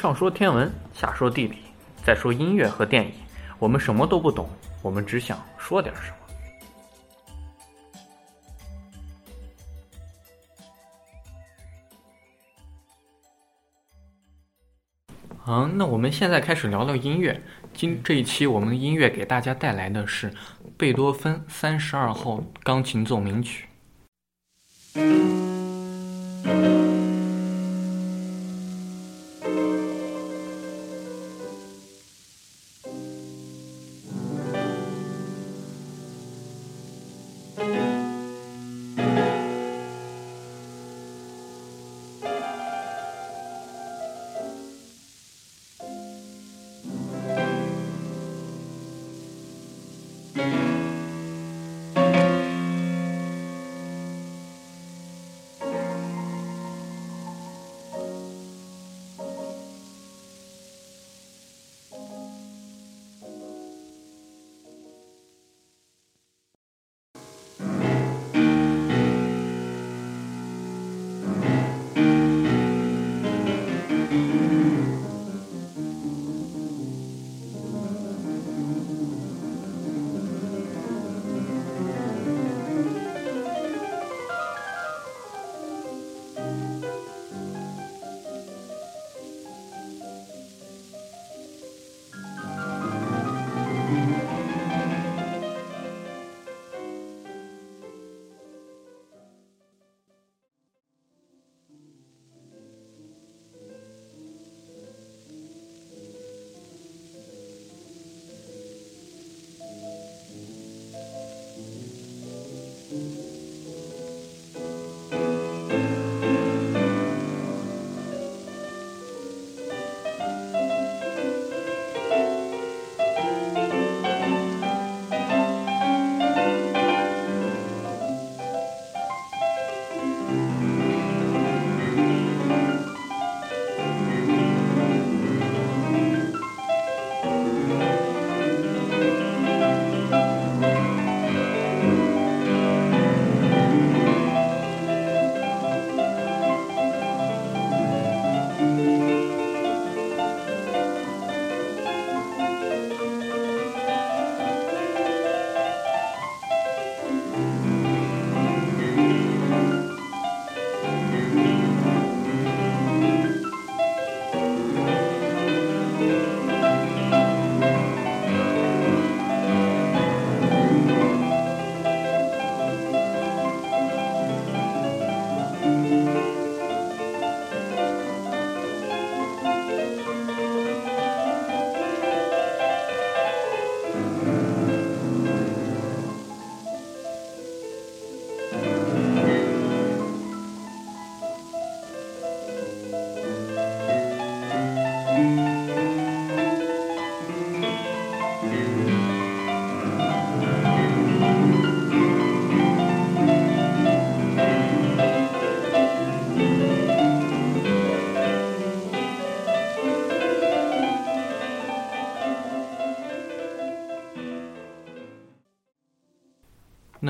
上说天文，下说地理，再说音乐和电影，我们什么都不懂，我们只想说点什么。好，那我们现在开始聊聊音乐。今这一期我们的音乐给大家带来的是贝多芬三十二号钢琴奏鸣曲。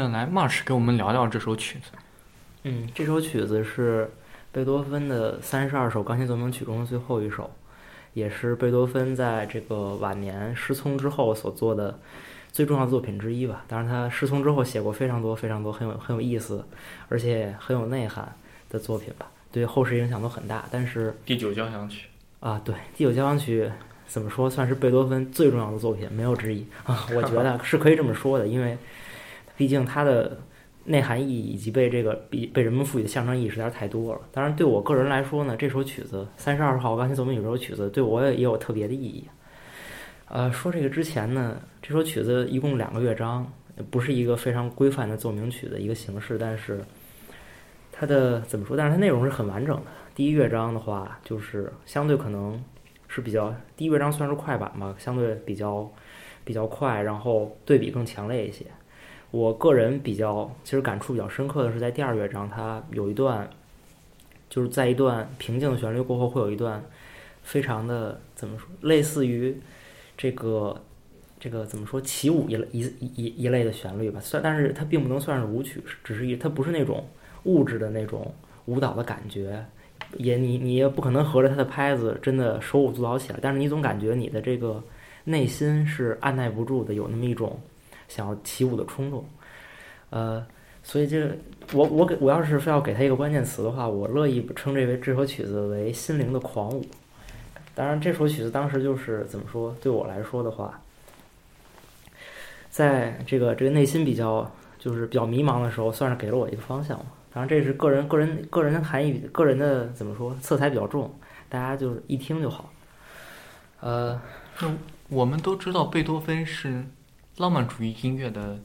那来 March 给我们聊聊这首曲子。嗯，这首曲子是贝多芬的三十二首钢琴奏鸣曲中的最后一首，也是贝多芬在这个晚年失聪之后所做的最重要的作品之一吧。当然，他失聪之后写过非常多、非常多很有很有意思，而且很有内涵的作品吧，对后世影响都很大。但是第九交响曲啊，对，第九交响曲怎么说，算是贝多芬最重要的作品，没有之一啊。我觉得是可以这么说的，因为。毕竟它的内涵意义以及被这个被被人们赋予的象征意义实在是太多了。当然，对我个人来说呢，这首曲子三十二号钢琴奏鸣曲这首曲子对我也也有特别的意义。呃，说这个之前呢，这首曲子一共两个乐章，不是一个非常规范的奏鸣曲的一个形式，但是它的怎么说？但是它内容是很完整的。第一乐章的话，就是相对可能是比较第一乐章算是快板吧，相对比较比较快，然后对比更强烈一些。我个人比较其实感触比较深刻的是在第二乐章，它有一段，就是在一段平静的旋律过后，会有一段非常的怎么说，类似于这个这个怎么说起舞一一一一类的旋律吧。算，但是它并不能算是舞曲，只是一它不是那种物质的那种舞蹈的感觉，也你你也不可能合着他的拍子真的手舞足蹈起来，但是你总感觉你的这个内心是按耐不住的，有那么一种想要起舞的冲动，呃，所以这我我给我要是非要给他一个关键词的话，我乐意称这为这首曲子为心灵的狂舞。当然，这首曲子当时就是怎么说，对我来说的话，在这个这个内心比较就是比较迷茫的时候，算是给了我一个方向嘛。当然，这是个人个人个人的含义，个人的怎么说色彩比较重，大家就是一听就好。呃，我们都知道贝多芬是浪漫主义音乐的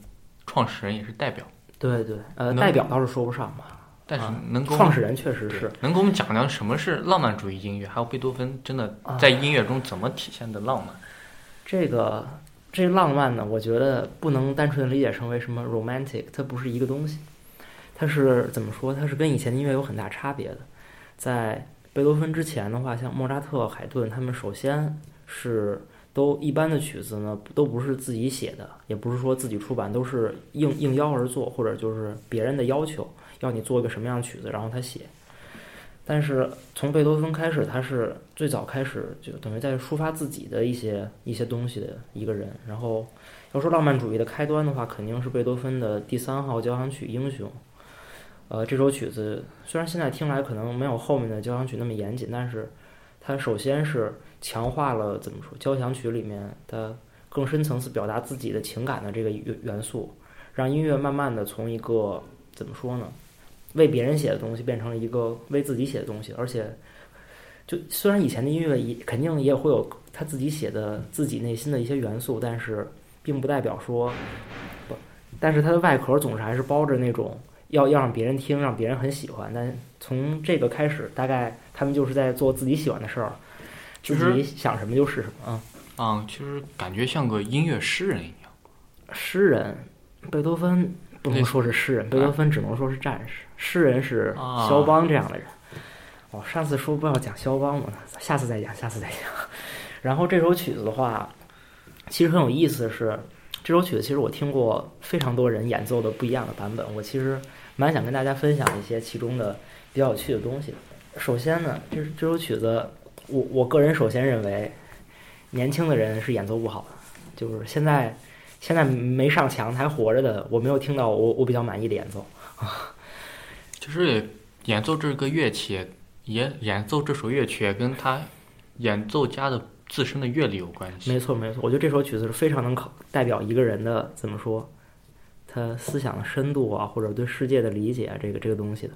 创始人，也是代表。对对，呃，代表倒是说不上吧，但是啊能给我们创始人确实是。能给我们讲讲什么是浪漫主义音乐，还有贝多芬真的啊在音乐中怎么体现的浪漫？这个这浪漫呢，我觉得不能单纯的理解成为什么 romantic，它不是一个东西。它是怎么说？它是跟以前的音乐有很大差别的。在贝多芬之前的话，像莫扎特、海顿，他们首先是都一般的曲子呢，都不是自己写的，也不是说自己出版，都是应应邀而作，或者就是别人的要求，要你做一个什么样的曲子，然后他写。但是从贝多芬开始，他是最早开始就等于在抒发自己的一些一些东西的一个人。然后要说浪漫主义的开端的话，肯定是贝多芬的第三号交响曲《英雄》。呃，这首曲子虽然现在听来可能没有后面的交响曲那么严谨，但是它首先是强化了怎么说交响曲里面的更深层次表达自己的情感的这个元元素，让音乐慢慢的从一个怎么说呢，为别人写的东西变成了一个为自己写的东西，而且就虽然以前的音乐也肯定也会有他自己写的自己内心的一些元素，但是并不代表说不，但是它的外壳总是还是包着那种要要让别人听，让别人很喜欢。但从这个开始，大概他们就是在做自己喜欢的事儿，自其实己想什么就是什么啊。啊、其实感觉像个音乐诗人一样。诗人，贝多芬不能说是诗人，贝多芬只能说是战士。诗人是啊肖邦这样的人。哦，上次说不要讲肖邦嘛，下次再讲，下次再讲。然后这首曲子的话，其实很有意思的是，这首曲子其实我听过非常多人演奏的不一样的版本，我其实蛮想跟大家分享一些其中的比较有趣的东西。首先呢，这这首曲子，我我个人首先认为，年轻的人是演奏不好的，就是现在现在没上墙还活着的，我没有听到我我比较满意的演奏。其实也演奏这个乐器，也演奏这首乐曲也跟他演奏家的自身的阅历有关系。没错没错，我觉得这首曲子是非常能考代表一个人的怎么说，他思想的深度啊，或者对世界的理解啊，这个这个东西的。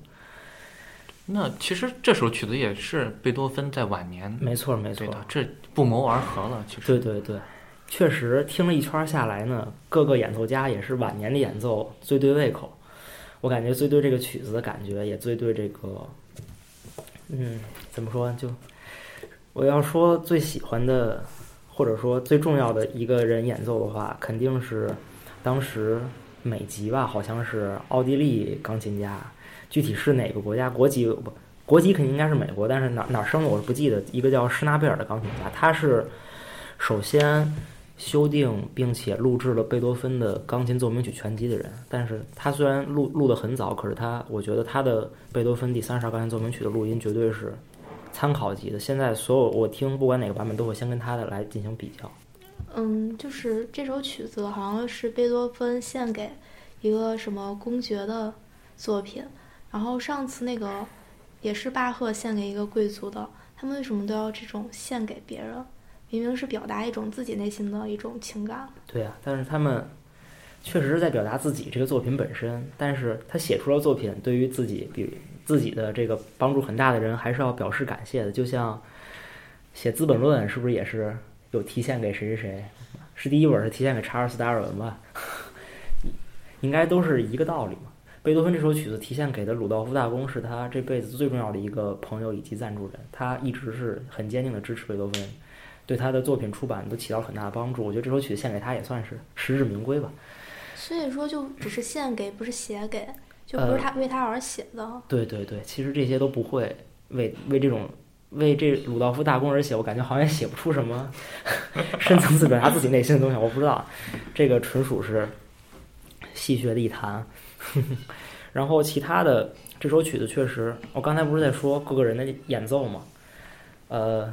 那其实这首曲子也是贝多芬在晚年没错没错这不谋而合了。其实对对对，确实听了一圈下来呢，各个演奏家也是晚年的演奏最对胃口。我感觉最对这个曲子的感觉，也最对这个，嗯，怎么说？就我要说最喜欢的，或者说最重要的一个人演奏的话，肯定是当时美籍吧，好像是奥地利钢琴家，具体是哪个国家国籍不？国籍肯定应该是美国，但是哪哪生的我不记得。一个叫施纳贝尔的钢琴家，他是首先修订并且录制了贝多芬的钢琴奏鸣曲全集的人。但是他虽然录录得很早，可是他我觉得他的贝多芬第三十二钢琴奏鸣曲的录音绝对是参考级的。现在所有我听不管哪个版本，都会先跟他的来进行比较。嗯，就是这首曲子好像是贝多芬献给一个什么公爵的作品，然后上次那个也是巴赫献给一个贵族的，他们为什么都要这种献给别人？明明是表达一种自己内心的一种情感。对啊，但是他们确实是在表达自己这个作品本身，但是他写出了作品，对于自己比自己的这个帮助很大的人，还是要表示感谢的。就像写《资本论》，是不是也是有提献给谁谁谁？是第一本是提献给查尔斯·达尔文吧？应该都是一个道理嘛。贝多芬这首曲子提献给的鲁道夫大公是他这辈子最重要的一个朋友以及赞助人，他一直是很坚定的支持贝多芬。对他的作品出版都起到很大的帮助。我觉得这首曲子献给他也算是实至名归吧。所以说，就只是献给，不是写给，就不是他为他而写的。对对对，其实这些都不会为为这种为这鲁道夫大公而写，我感觉好像也写不出什么 深层次表达自己内心的东西。我不知道，这个纯属是戏谑的一谈。然后其他的这首曲子确实，我刚才不是在说各个人的演奏吗？呃，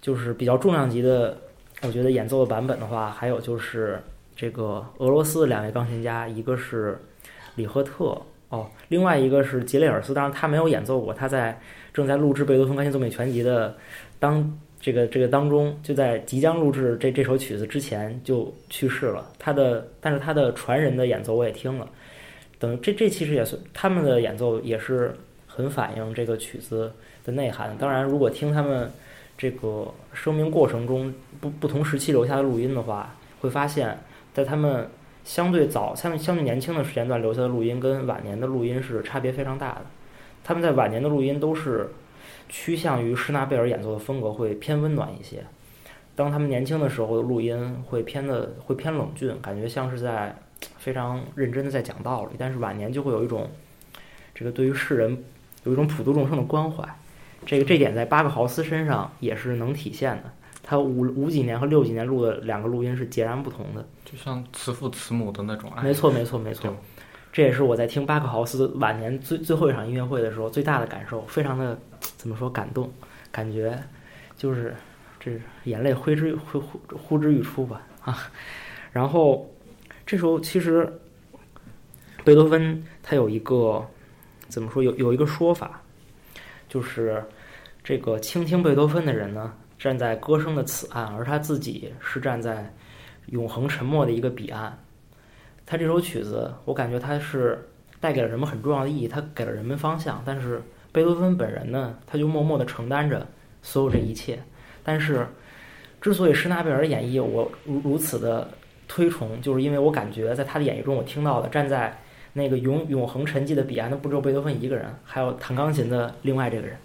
就是比较重量级的，我觉得演奏的版本的话，还有就是这个俄罗斯的两位钢琴家，一个是里赫特哦，另外一个是杰雷尔斯，当然他没有演奏过，他在正在录制贝多芬钢琴奏鸣全集的当这个这个当中，就在即将录制这这首曲子之前就去世了。他的但是他的传人的演奏我也听了。等这这其实也是他们的演奏也是很反映这个曲子的内涵。当然，如果听他们这个生命过程中不不同时期留下的录音的话，会发现，在他们相对早、相相对年轻的时间段留下的录音跟晚年的录音是差别非常大的。他们在晚年的录音都是趋向于施纳贝尔演奏的风格会偏温暖一些，当他们年轻的时候的录音会偏的会偏冷峻，感觉像是在。非常认真的在讲道理，但是晚年就会有一种，这个对于世人有一种普度众生的关怀，这个这点在巴克豪斯身上也是能体现的。他五五几年和六几年录的两个录音是截然不同的，就像慈父慈母的那种爱。没错，没错，没错。这也是我在听巴克豪斯晚年最最后一场音乐会的时候最大的感受，非常的怎么说感动，感觉就是这眼泪挥之挥呼呼之欲出吧啊，然后。这时候其实，贝多芬他有一个怎么说？有有一个说法，就是这个倾听贝多芬的人呢，站在歌声的此岸，而他自己是站在永恒沉默的一个彼岸。他这首曲子，我感觉他是带给了人们很重要的意义，他给了人们方向。但是贝多芬本人呢，他就默默地承担着所有这一切。但是，之所以施纳贝尔演绎我如如此的。推崇，就是因为我感觉在他的演绎中，我听到的站在那个永永恒沉寂的彼岸的不只有贝多芬一个人，还有弹钢琴的另外这个人。